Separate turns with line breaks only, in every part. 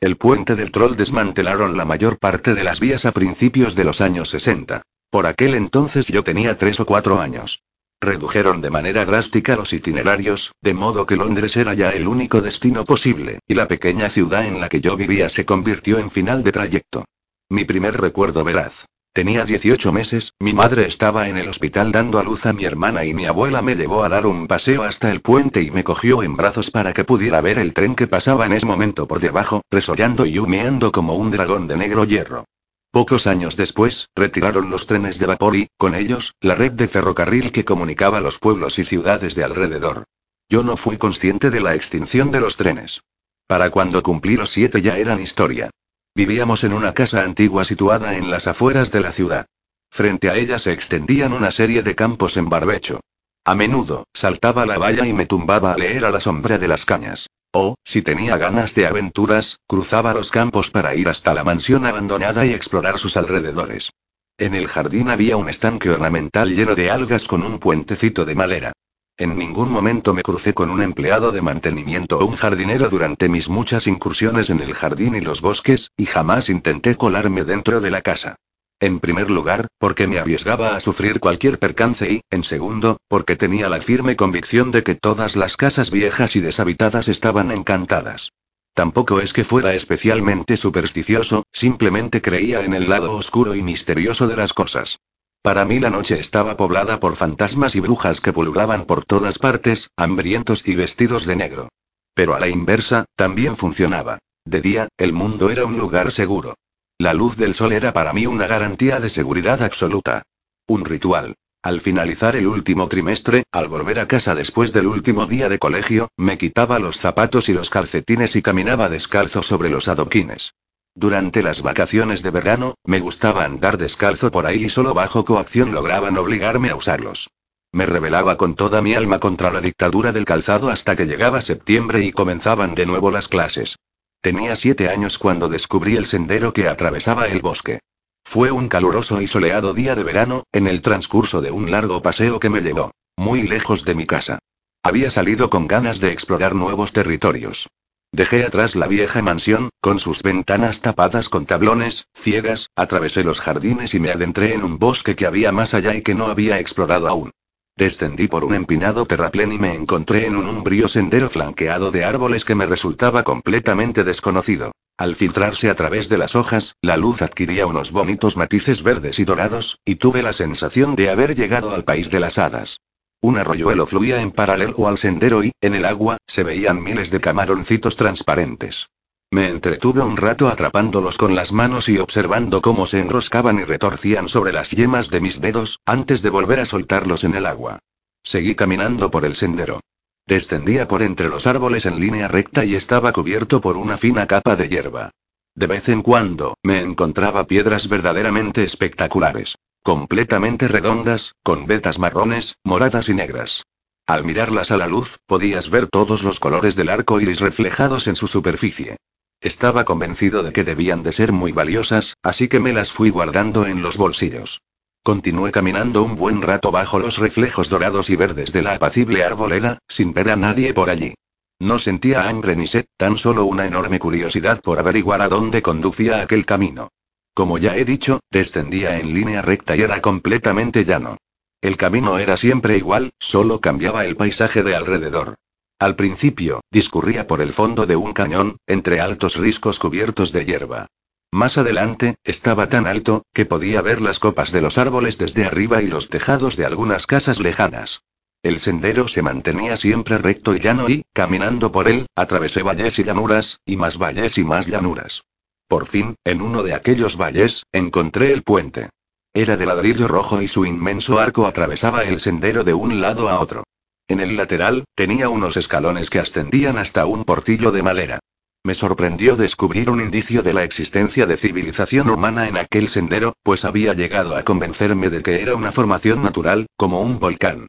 El puente del troll desmantelaron la mayor parte de las vías a principios de los años 60. Por aquel entonces yo tenía tres o cuatro años. Redujeron de manera drástica los itinerarios, de modo que Londres era ya el único destino posible, y la pequeña ciudad en la que yo vivía se convirtió en final de trayecto. Mi primer recuerdo veraz. Tenía 18 meses, mi madre estaba en el hospital dando a luz a mi hermana y mi abuela me llevó a dar un paseo hasta el puente y me cogió en brazos para que pudiera ver el tren que pasaba en ese momento por debajo, resollando y humeando como un dragón de negro hierro. Pocos años después, retiraron los trenes de vapor y, con ellos, la red de ferrocarril que comunicaba los pueblos y ciudades de alrededor. Yo no fui consciente de la extinción de los trenes. Para cuando cumplí los siete ya eran historia. Vivíamos en una casa antigua situada en las afueras de la ciudad. Frente a ella se extendían una serie de campos en barbecho. A menudo, saltaba la valla y me tumbaba a leer a la sombra de las cañas. O, si tenía ganas de aventuras, cruzaba los campos para ir hasta la mansión abandonada y explorar sus alrededores. En el jardín había un estanque ornamental lleno de algas con un puentecito de madera. En ningún momento me crucé con un empleado de mantenimiento o un jardinero durante mis muchas incursiones en el jardín y los bosques, y jamás intenté colarme dentro de la casa. En primer lugar, porque me arriesgaba a sufrir cualquier percance y, en segundo, porque tenía la firme convicción de que todas las casas viejas y deshabitadas estaban encantadas. Tampoco es que fuera especialmente supersticioso, simplemente creía en el lado oscuro y misterioso de las cosas. Para mí la noche estaba poblada por fantasmas y brujas que pululaban por todas partes, hambrientos y vestidos de negro. Pero a la inversa, también funcionaba. De día, el mundo era un lugar seguro. La luz del sol era para mí una garantía de seguridad absoluta. Un ritual. Al finalizar el último trimestre, al volver a casa después del último día de colegio, me quitaba los zapatos y los calcetines y caminaba descalzo sobre los adoquines. Durante las vacaciones de verano, me gustaba andar descalzo por ahí y solo bajo coacción lograban obligarme a usarlos. Me rebelaba con toda mi alma contra la dictadura del calzado hasta que llegaba septiembre y comenzaban de nuevo las clases. Tenía siete años cuando descubrí el sendero que atravesaba el bosque. Fue un caluroso y soleado día de verano, en el transcurso de un largo paseo que me llevó, muy lejos de mi casa. Había salido con ganas de explorar nuevos territorios. Dejé atrás la vieja mansión, con sus ventanas tapadas con tablones, ciegas, atravesé los jardines y me adentré en un bosque que había más allá y que no había explorado aún. Descendí por un empinado terraplén y me encontré en un umbrío sendero flanqueado de árboles que me resultaba completamente desconocido. Al filtrarse a través de las hojas, la luz adquiría unos bonitos matices verdes y dorados, y tuve la sensación de haber llegado al país de las hadas. Un arroyuelo fluía en paralelo al sendero y, en el agua, se veían miles de camaroncitos transparentes. Me entretuve un rato atrapándolos con las manos y observando cómo se enroscaban y retorcían sobre las yemas de mis dedos, antes de volver a soltarlos en el agua. Seguí caminando por el sendero. Descendía por entre los árboles en línea recta y estaba cubierto por una fina capa de hierba. De vez en cuando, me encontraba piedras verdaderamente espectaculares completamente redondas, con vetas marrones, moradas y negras. Al mirarlas a la luz, podías ver todos los colores del arco iris reflejados en su superficie. Estaba convencido de que debían de ser muy valiosas, así que me las fui guardando en los bolsillos. Continué caminando un buen rato bajo los reflejos dorados y verdes de la apacible arboleda, sin ver a nadie por allí. No sentía hambre ni sed, tan solo una enorme curiosidad por averiguar a dónde conducía aquel camino. Como ya he dicho, descendía en línea recta y era completamente llano. El camino era siempre igual, solo cambiaba el paisaje de alrededor. Al principio, discurría por el fondo de un cañón, entre altos riscos cubiertos de hierba. Más adelante, estaba tan alto, que podía ver las copas de los árboles desde arriba y los tejados de algunas casas lejanas. El sendero se mantenía siempre recto y llano y, caminando por él, atravesé valles y llanuras, y más valles y más llanuras. Por fin, en uno de aquellos valles, encontré el puente. Era de ladrillo rojo y su inmenso arco atravesaba el sendero de un lado a otro. En el lateral, tenía unos escalones que ascendían hasta un portillo de madera. Me sorprendió descubrir un indicio de la existencia de civilización humana en aquel sendero, pues había llegado a convencerme de que era una formación natural, como un volcán.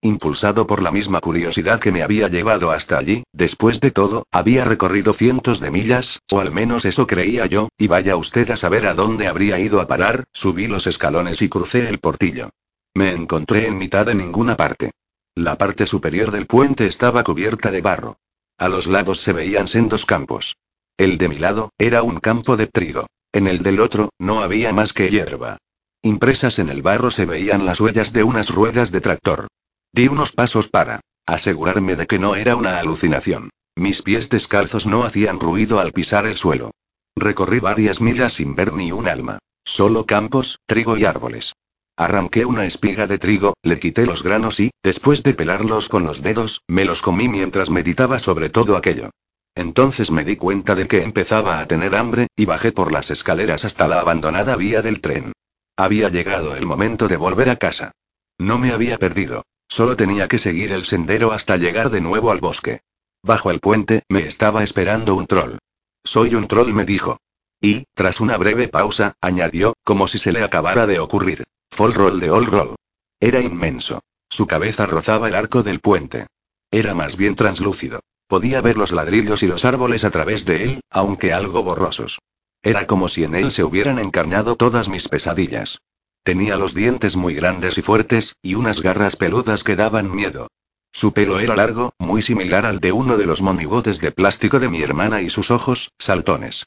Impulsado por la misma curiosidad que me había llevado hasta allí, después de todo, había recorrido cientos de millas, o al menos eso creía yo, y vaya usted a saber a dónde habría ido a parar, subí los escalones y crucé el portillo. Me encontré en mitad de ninguna parte. La parte superior del puente estaba cubierta de barro. A los lados se veían sendos campos. El de mi lado, era un campo de trigo. En el del otro, no había más que hierba. Impresas en el barro se veían las huellas de unas ruedas de tractor. Di unos pasos para asegurarme de que no era una alucinación. Mis pies descalzos no hacían ruido al pisar el suelo. Recorrí varias millas sin ver ni un alma. Solo campos, trigo y árboles. Arranqué una espiga de trigo, le quité los granos y, después de pelarlos con los dedos, me los comí mientras meditaba sobre todo aquello. Entonces me di cuenta de que empezaba a tener hambre, y bajé por las escaleras hasta la abandonada vía del tren. Había llegado el momento de volver a casa. No me había perdido. Solo tenía que seguir el sendero hasta llegar de nuevo al bosque. Bajo el puente, me estaba esperando un troll. Soy un troll, me dijo. Y, tras una breve pausa, añadió, como si se le acabara de ocurrir. Fall roll de all roll. Era inmenso. Su cabeza rozaba el arco del puente. Era más bien translúcido. Podía ver los ladrillos y los árboles a través de él, aunque algo borrosos. Era como si en él se hubieran encarnado todas mis pesadillas. Tenía los dientes muy grandes y fuertes, y unas garras peludas que daban miedo. Su pelo era largo, muy similar al de uno de los monigotes de plástico de mi hermana y sus ojos, saltones.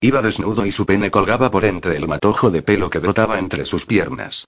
Iba desnudo y su pene colgaba por entre el matojo de pelo que brotaba entre sus piernas.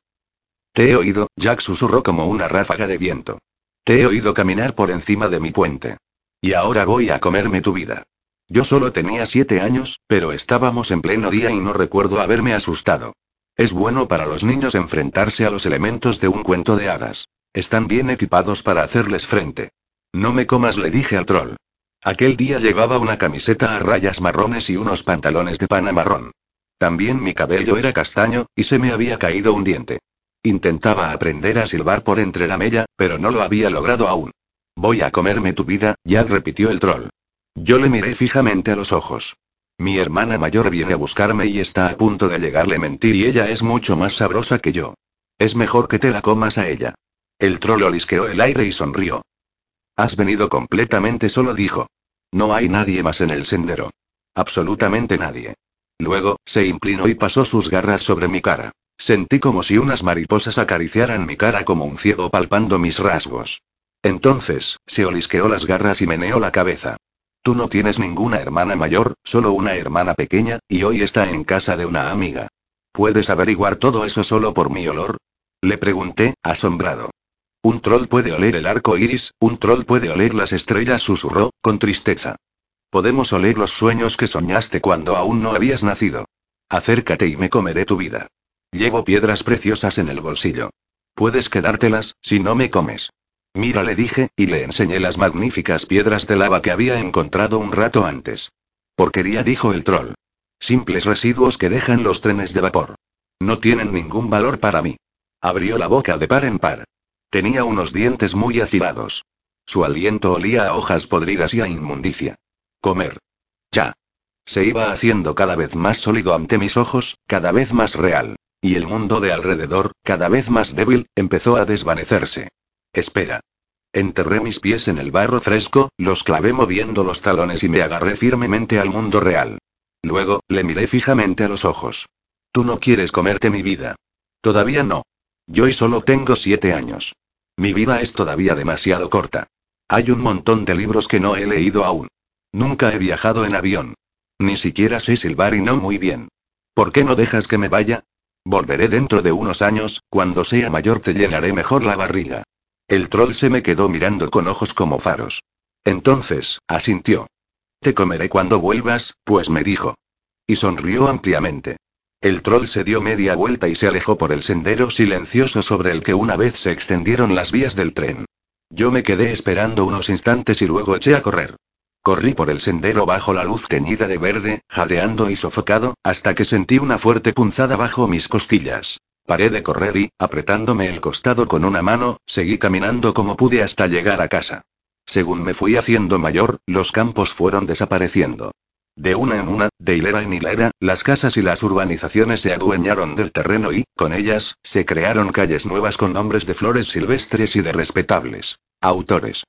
Te he oído, Jack susurró como una ráfaga de viento. Te he oído caminar por encima de mi puente. Y ahora voy a comerme tu vida. Yo solo tenía siete años, pero estábamos en pleno día y no recuerdo haberme asustado. Es bueno para los niños enfrentarse a los elementos de un cuento de hadas. Están bien equipados para hacerles frente. No me comas, le dije al troll. Aquel día llevaba una camiseta a rayas marrones y unos pantalones de pana marrón. También mi cabello era castaño, y se me había caído un diente. Intentaba aprender a silbar por entre la mella, pero no lo había logrado aún. Voy a comerme tu vida, ya repitió el troll. Yo le miré fijamente a los ojos. Mi hermana mayor viene a buscarme y está a punto de llegarle mentir y ella es mucho más sabrosa que yo. Es mejor que te la comas a ella. El troll olisqueó el aire y sonrió. Has venido completamente solo, dijo. No hay nadie más en el sendero. Absolutamente nadie. Luego, se inclinó y pasó sus garras sobre mi cara. Sentí como si unas mariposas acariciaran mi cara como un ciego palpando mis rasgos. Entonces, se olisqueó las garras y meneó la cabeza. Tú no tienes ninguna hermana mayor, solo una hermana pequeña, y hoy está en casa de una amiga. ¿Puedes averiguar todo eso solo por mi olor? Le pregunté, asombrado. Un troll puede oler el arco iris, un troll puede oler las estrellas, susurró, con tristeza. Podemos oler los sueños que soñaste cuando aún no habías nacido. Acércate y me comeré tu vida. Llevo piedras preciosas en el bolsillo. Puedes quedártelas, si no me comes. Mira, le dije, y le enseñé las magníficas piedras de lava que había encontrado un rato antes. Porquería, dijo el troll. Simples residuos que dejan los trenes de vapor. No tienen ningún valor para mí. Abrió la boca de par en par. Tenía unos dientes muy afilados. Su aliento olía a hojas podridas y a inmundicia. Comer. Ya. Se iba haciendo cada vez más sólido ante mis ojos, cada vez más real. Y el mundo de alrededor, cada vez más débil, empezó a desvanecerse. Espera. Enterré mis pies en el barro fresco, los clavé moviendo los talones y me agarré firmemente al mundo real. Luego, le miré fijamente a los ojos. Tú no quieres comerte mi vida. Todavía no. Yo y solo tengo siete años. Mi vida es todavía demasiado corta. Hay un montón de libros que no he leído aún. Nunca he viajado en avión. Ni siquiera sé silbar y no muy bien. ¿Por qué no dejas que me vaya? Volveré dentro de unos años, cuando sea mayor te llenaré mejor la barriga. El troll se me quedó mirando con ojos como faros. Entonces, asintió. Te comeré cuando vuelvas, pues me dijo. Y sonrió ampliamente. El troll se dio media vuelta y se alejó por el sendero silencioso sobre el que una vez se extendieron las vías del tren. Yo me quedé esperando unos instantes y luego eché a correr. Corrí por el sendero bajo la luz teñida de verde, jadeando y sofocado, hasta que sentí una fuerte punzada bajo mis costillas. Paré de correr y, apretándome el costado con una mano, seguí caminando como pude hasta llegar a casa. Según me fui haciendo mayor, los campos fueron desapareciendo. De una en una, de hilera en hilera, las casas y las urbanizaciones se adueñaron del terreno y, con ellas, se crearon calles nuevas con nombres de flores silvestres y de respetables autores.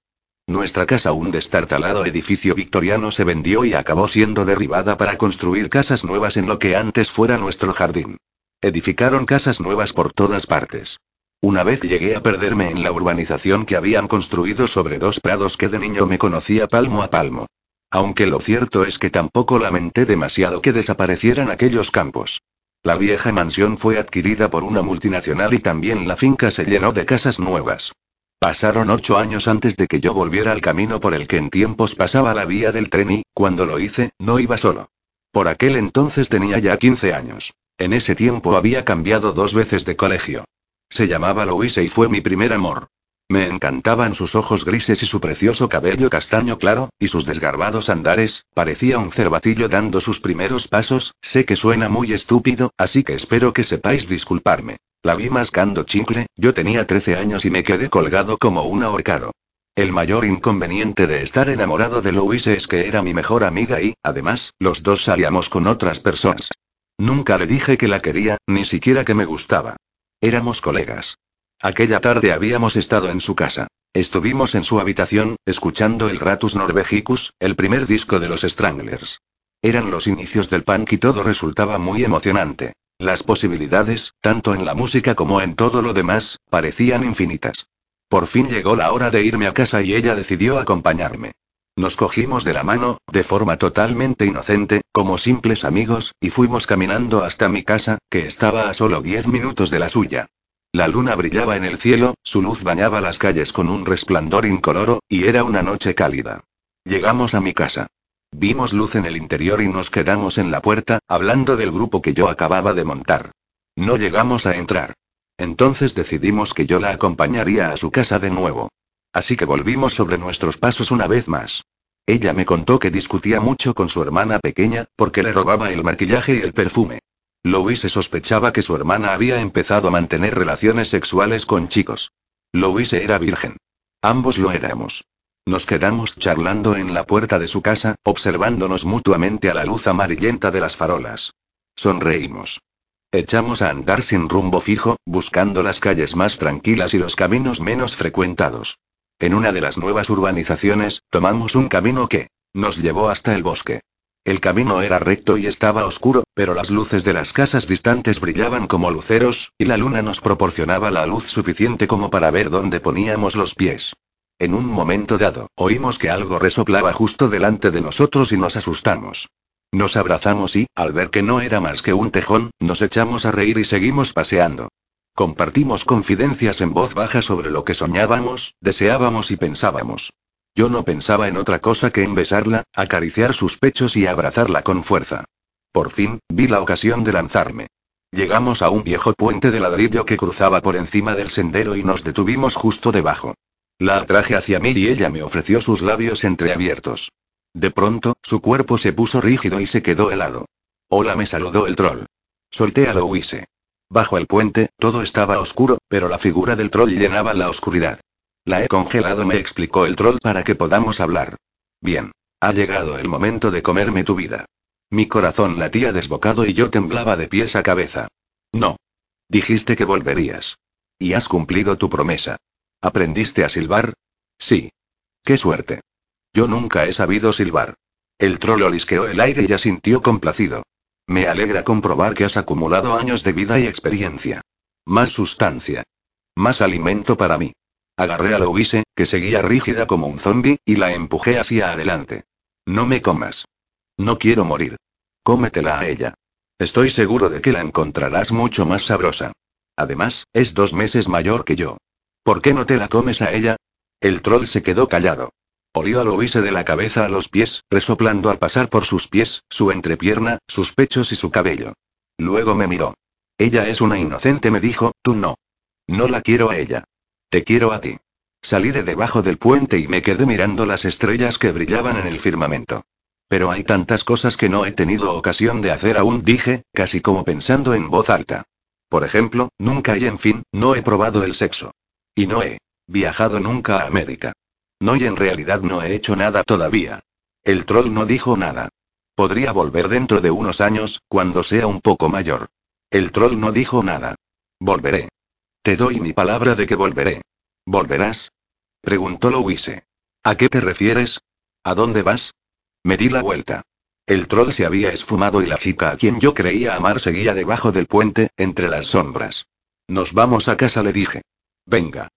Nuestra casa, un destartalado edificio victoriano, se vendió y acabó siendo derribada para construir casas nuevas en lo que antes fuera nuestro jardín. Edificaron casas nuevas por todas partes. Una vez llegué a perderme en la urbanización que habían construido sobre dos prados que de niño me conocía palmo a palmo. Aunque lo cierto es que tampoco lamenté demasiado que desaparecieran aquellos campos. La vieja mansión fue adquirida por una multinacional y también la finca se llenó de casas nuevas. Pasaron ocho años antes de que yo volviera al camino por el que en tiempos pasaba la vía del tren y, cuando lo hice, no iba solo. Por aquel entonces tenía ya 15 años. En ese tiempo había cambiado dos veces de colegio. Se llamaba Louise y fue mi primer amor. Me encantaban sus ojos grises y su precioso cabello castaño claro, y sus desgarbados andares, parecía un cervatillo dando sus primeros pasos, sé que suena muy estúpido, así que espero que sepáis disculparme. La vi mascando chicle, yo tenía 13 años y me quedé colgado como un ahorcado. El mayor inconveniente de estar enamorado de Louise es que era mi mejor amiga y, además, los dos salíamos con otras personas. Nunca le dije que la quería, ni siquiera que me gustaba. Éramos colegas. Aquella tarde habíamos estado en su casa. Estuvimos en su habitación, escuchando el Ratus Norvegicus, el primer disco de los Stranglers. Eran los inicios del punk y todo resultaba muy emocionante. Las posibilidades, tanto en la música como en todo lo demás, parecían infinitas. Por fin llegó la hora de irme a casa y ella decidió acompañarme. Nos cogimos de la mano, de forma totalmente inocente, como simples amigos, y fuimos caminando hasta mi casa, que estaba a solo diez minutos de la suya. La luna brillaba en el cielo, su luz bañaba las calles con un resplandor incoloro, y era una noche cálida. Llegamos a mi casa. Vimos luz en el interior y nos quedamos en la puerta, hablando del grupo que yo acababa de montar. No llegamos a entrar. Entonces decidimos que yo la acompañaría a su casa de nuevo. Así que volvimos sobre nuestros pasos una vez más. Ella me contó que discutía mucho con su hermana pequeña, porque le robaba el maquillaje y el perfume. Louise sospechaba que su hermana había empezado a mantener relaciones sexuales con chicos. Louise era virgen. Ambos lo éramos. Nos quedamos charlando en la puerta de su casa, observándonos mutuamente a la luz amarillenta de las farolas. Sonreímos. Echamos a andar sin rumbo fijo, buscando las calles más tranquilas y los caminos menos frecuentados. En una de las nuevas urbanizaciones, tomamos un camino que nos llevó hasta el bosque. El camino era recto y estaba oscuro, pero las luces de las casas distantes brillaban como luceros, y la luna nos proporcionaba la luz suficiente como para ver dónde poníamos los pies. En un momento dado, oímos que algo resoplaba justo delante de nosotros y nos asustamos. Nos abrazamos y, al ver que no era más que un tejón, nos echamos a reír y seguimos paseando. Compartimos confidencias en voz baja sobre lo que soñábamos, deseábamos y pensábamos. Yo no pensaba en otra cosa que en besarla, acariciar sus pechos y abrazarla con fuerza. Por fin, vi la ocasión de lanzarme. Llegamos a un viejo puente de ladrillo que cruzaba por encima del sendero y nos detuvimos justo debajo. La atraje hacia mí y ella me ofreció sus labios entreabiertos. De pronto, su cuerpo se puso rígido y se quedó helado. Hola, me saludó el troll. Solté a Louise. Bajo el puente, todo estaba oscuro, pero la figura del troll llenaba la oscuridad. La he congelado, me explicó el troll para que podamos hablar. Bien. Ha llegado el momento de comerme tu vida. Mi corazón latía desbocado y yo temblaba de pies a cabeza. No. Dijiste que volverías. Y has cumplido tu promesa. ¿Aprendiste a silbar? Sí. Qué suerte. Yo nunca he sabido silbar. El troll olisqueó el aire y asintió complacido. Me alegra comprobar que has acumulado años de vida y experiencia. Más sustancia. Más alimento para mí. Agarré a Louise, que seguía rígida como un zombi, y la empujé hacia adelante. No me comas. No quiero morir. Cómetela a ella. Estoy seguro de que la encontrarás mucho más sabrosa. Además, es dos meses mayor que yo. ¿Por qué no te la comes a ella? El troll se quedó callado. Olió a Louise de la cabeza a los pies, resoplando al pasar por sus pies, su entrepierna, sus pechos y su cabello. Luego me miró. Ella es una inocente, me dijo, tú no. No la quiero a ella. Te quiero a ti. Salí de debajo del puente y me quedé mirando las estrellas que brillaban en el firmamento. Pero hay tantas cosas que no he tenido ocasión de hacer aún, dije, casi como pensando en voz alta. Por ejemplo, nunca y en fin, no he probado el sexo. Y no he viajado nunca a América. No y en realidad no he hecho nada todavía. El troll no dijo nada. Podría volver dentro de unos años, cuando sea un poco mayor. El troll no dijo nada. Volveré. Te doy mi palabra de que volveré. ¿Volverás? Preguntó Louise. ¿A qué te refieres? ¿A dónde vas? Me di la vuelta. El troll se había esfumado y la chica a quien yo creía amar seguía debajo del puente, entre las sombras. Nos vamos a casa, le dije. Venga.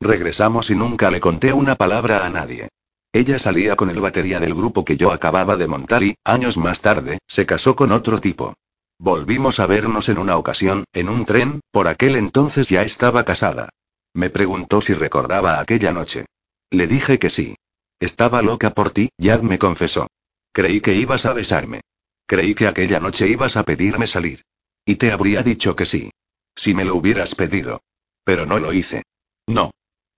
Regresamos y nunca le conté una palabra a nadie. Ella salía con el batería del grupo que yo acababa de montar y, años más tarde, se casó con otro tipo. Volvimos a vernos en una ocasión, en un tren, por aquel entonces ya estaba casada. Me preguntó si recordaba aquella noche. Le dije que sí. Estaba loca por ti, Yad me confesó. Creí que ibas a besarme. Creí que aquella noche ibas a pedirme salir. Y te habría dicho que sí. Si me lo hubieras pedido. Pero no lo hice. No.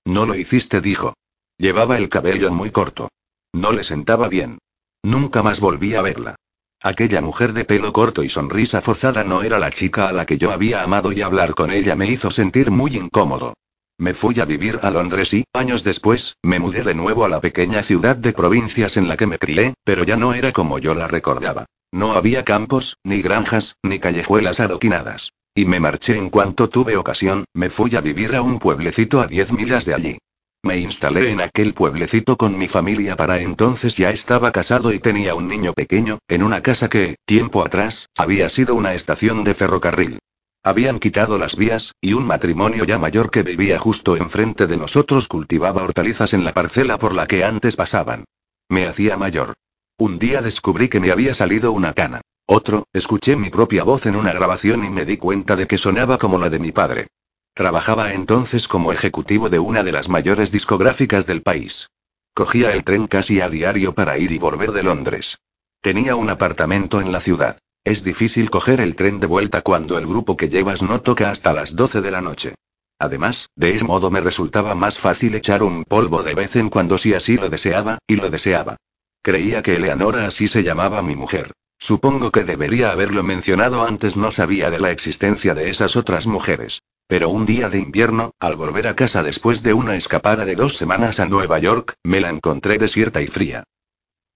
No lo hiciste, dijo. Llevaba el cabello muy corto. No le sentaba bien. Nunca más volví a verla. Aquella mujer de pelo corto y sonrisa forzada no era la chica a la que yo había amado y hablar con ella me hizo sentir muy incómodo. Me fui a vivir a Londres y, años después, me mudé de nuevo a la pequeña ciudad de provincias en la que me crié, pero ya no era como yo la recordaba. No había campos, ni granjas, ni callejuelas adoquinadas. Y me marché en cuanto tuve ocasión, me fui a vivir a un pueblecito a 10 millas de allí. Me instalé en aquel pueblecito con mi familia para entonces ya estaba casado y tenía un niño pequeño, en una casa que, tiempo atrás, había sido una estación de ferrocarril. Habían quitado las vías, y un matrimonio ya mayor que vivía justo enfrente de nosotros cultivaba hortalizas en la parcela por la que antes pasaban. Me hacía mayor. Un día descubrí que me había salido una cana. Otro, escuché mi propia voz en una grabación y me di cuenta de que sonaba como la de mi padre. Trabajaba entonces como ejecutivo de una de las mayores discográficas del país. Cogía el tren casi a diario para ir y volver de Londres. Tenía un apartamento en la ciudad. Es difícil coger el tren de vuelta cuando el grupo que llevas no toca hasta las 12 de la noche. Además, de ese modo me resultaba más fácil echar un polvo de vez en cuando si así lo deseaba, y lo deseaba. Creía que Eleanora así se llamaba mi mujer. Supongo que debería haberlo mencionado antes, no sabía de la existencia de esas otras mujeres. Pero un día de invierno, al volver a casa después de una escapada de dos semanas a Nueva York, me la encontré desierta y fría.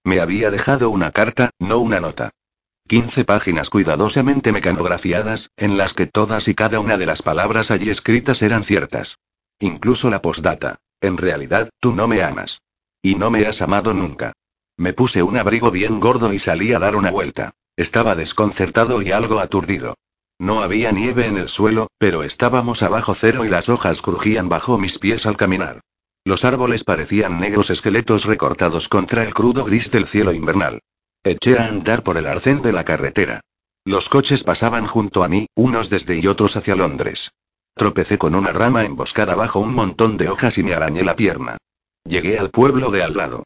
Me había dejado una carta, no una nota. 15 páginas cuidadosamente mecanografiadas, en las que todas y cada una de las palabras allí escritas eran ciertas. Incluso la postdata. En realidad, tú no me amas. Y no me has amado nunca. Me puse un abrigo bien gordo y salí a dar una vuelta. Estaba desconcertado y algo aturdido. No había nieve en el suelo, pero estábamos abajo cero y las hojas crujían bajo mis pies al caminar. Los árboles parecían negros esqueletos recortados contra el crudo gris del cielo invernal. Eché a andar por el arcén de la carretera. Los coches pasaban junto a mí, unos desde y otros hacia Londres. Tropecé con una rama emboscada bajo un montón de hojas y me arañé la pierna. Llegué al pueblo de al lado.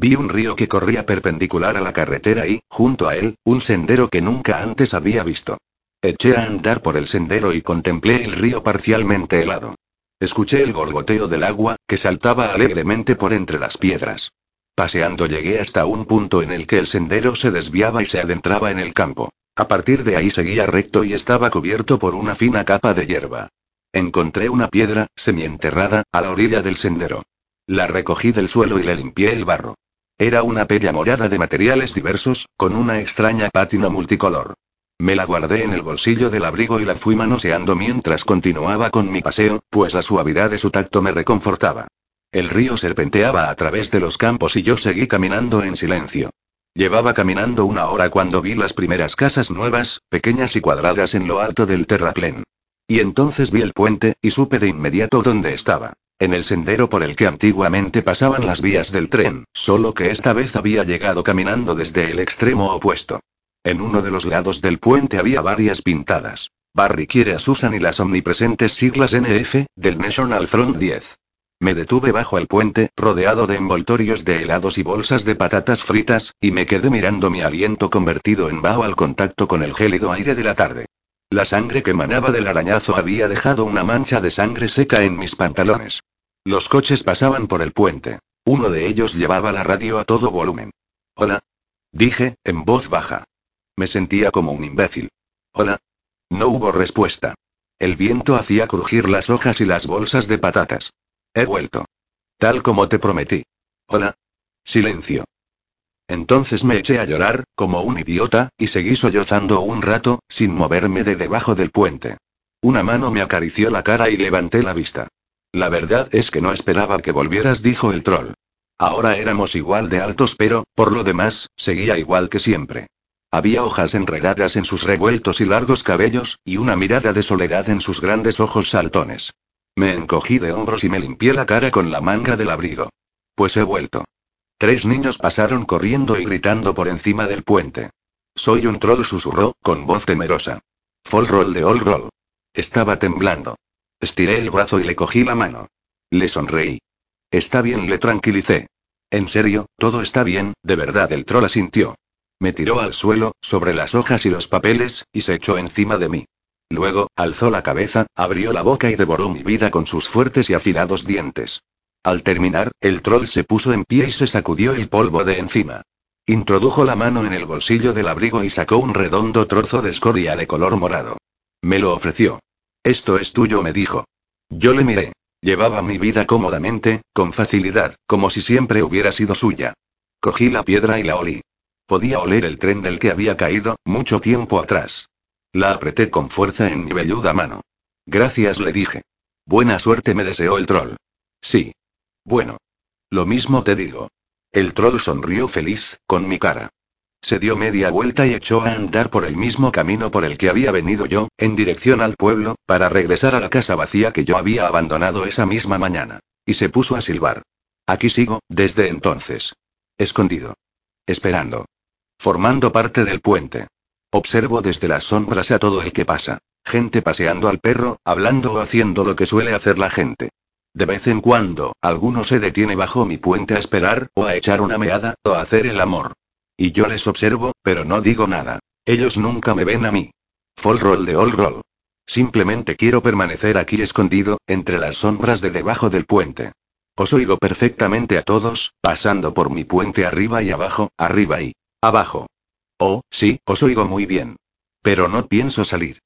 Vi un río que corría perpendicular a la carretera y, junto a él, un sendero que nunca antes había visto. Eché a andar por el sendero y contemplé el río parcialmente helado. Escuché el gorgoteo del agua, que saltaba alegremente por entre las piedras. Paseando llegué hasta un punto en el que el sendero se desviaba y se adentraba en el campo. A partir de ahí seguía recto y estaba cubierto por una fina capa de hierba. Encontré una piedra, semienterrada, a la orilla del sendero. La recogí del suelo y le limpié el barro. Era una pella morada de materiales diversos, con una extraña pátina multicolor. Me la guardé en el bolsillo del abrigo y la fui manoseando mientras continuaba con mi paseo, pues la suavidad de su tacto me reconfortaba. El río serpenteaba a través de los campos y yo seguí caminando en silencio. Llevaba caminando una hora cuando vi las primeras casas nuevas, pequeñas y cuadradas en lo alto del terraplén. Y entonces vi el puente, y supe de inmediato dónde estaba. En el sendero por el que antiguamente pasaban las vías del tren, solo que esta vez había llegado caminando desde el extremo opuesto. En uno de los lados del puente había varias pintadas. Barry quiere a Susan y las omnipresentes siglas NF, del National Front 10. Me detuve bajo el puente, rodeado de envoltorios de helados y bolsas de patatas fritas, y me quedé mirando mi aliento convertido en vaho al contacto con el gélido aire de la tarde. La sangre que manaba del arañazo había dejado una mancha de sangre seca en mis pantalones. Los coches pasaban por el puente. Uno de ellos llevaba la radio a todo volumen. Hola. Dije, en voz baja. Me sentía como un imbécil. Hola. No hubo respuesta. El viento hacía crujir las hojas y las bolsas de patatas. He vuelto. Tal como te prometí. Hola. Silencio. Entonces me eché a llorar, como un idiota, y seguí sollozando un rato, sin moverme de debajo del puente. Una mano me acarició la cara y levanté la vista. La verdad es que no esperaba que volvieras, dijo el troll. Ahora éramos igual de altos, pero, por lo demás, seguía igual que siempre. Había hojas enredadas en sus revueltos y largos cabellos, y una mirada de soledad en sus grandes ojos saltones. Me encogí de hombros y me limpié la cara con la manga del abrigo. Pues he vuelto. Tres niños pasaron corriendo y gritando por encima del puente. Soy un troll, susurró, con voz temerosa. Fall roll de all roll. Estaba temblando. Estiré el brazo y le cogí la mano. Le sonreí. Está bien, le tranquilicé. En serio, todo está bien, de verdad el troll asintió. Me tiró al suelo, sobre las hojas y los papeles, y se echó encima de mí. Luego, alzó la cabeza, abrió la boca y devoró mi vida con sus fuertes y afilados dientes. Al terminar, el troll se puso en pie y se sacudió el polvo de encima. Introdujo la mano en el bolsillo del abrigo y sacó un redondo trozo de escoria de color morado. Me lo ofreció. Esto es tuyo, me dijo. Yo le miré. Llevaba mi vida cómodamente, con facilidad, como si siempre hubiera sido suya. Cogí la piedra y la olí. Podía oler el tren del que había caído, mucho tiempo atrás. La apreté con fuerza en mi velluda mano. Gracias, le dije. Buena suerte, me deseó el troll. Sí. Bueno. Lo mismo te digo. El troll sonrió feliz, con mi cara. Se dio media vuelta y echó a andar por el mismo camino por el que había venido yo, en dirección al pueblo, para regresar a la casa vacía que yo había abandonado esa misma mañana. Y se puso a silbar. Aquí sigo, desde entonces. Escondido. Esperando. Formando parte del puente. Observo desde las sombras a todo el que pasa. Gente paseando al perro, hablando o haciendo lo que suele hacer la gente. De vez en cuando, alguno se detiene bajo mi puente a esperar, o a echar una meada, o a hacer el amor. Y yo les observo, pero no digo nada. Ellos nunca me ven a mí. Fall roll de all roll. Simplemente quiero permanecer aquí escondido, entre las sombras de debajo del puente. Os oigo perfectamente a todos, pasando por mi puente arriba y abajo, arriba y abajo. Oh, sí, os oigo muy bien. Pero no pienso salir.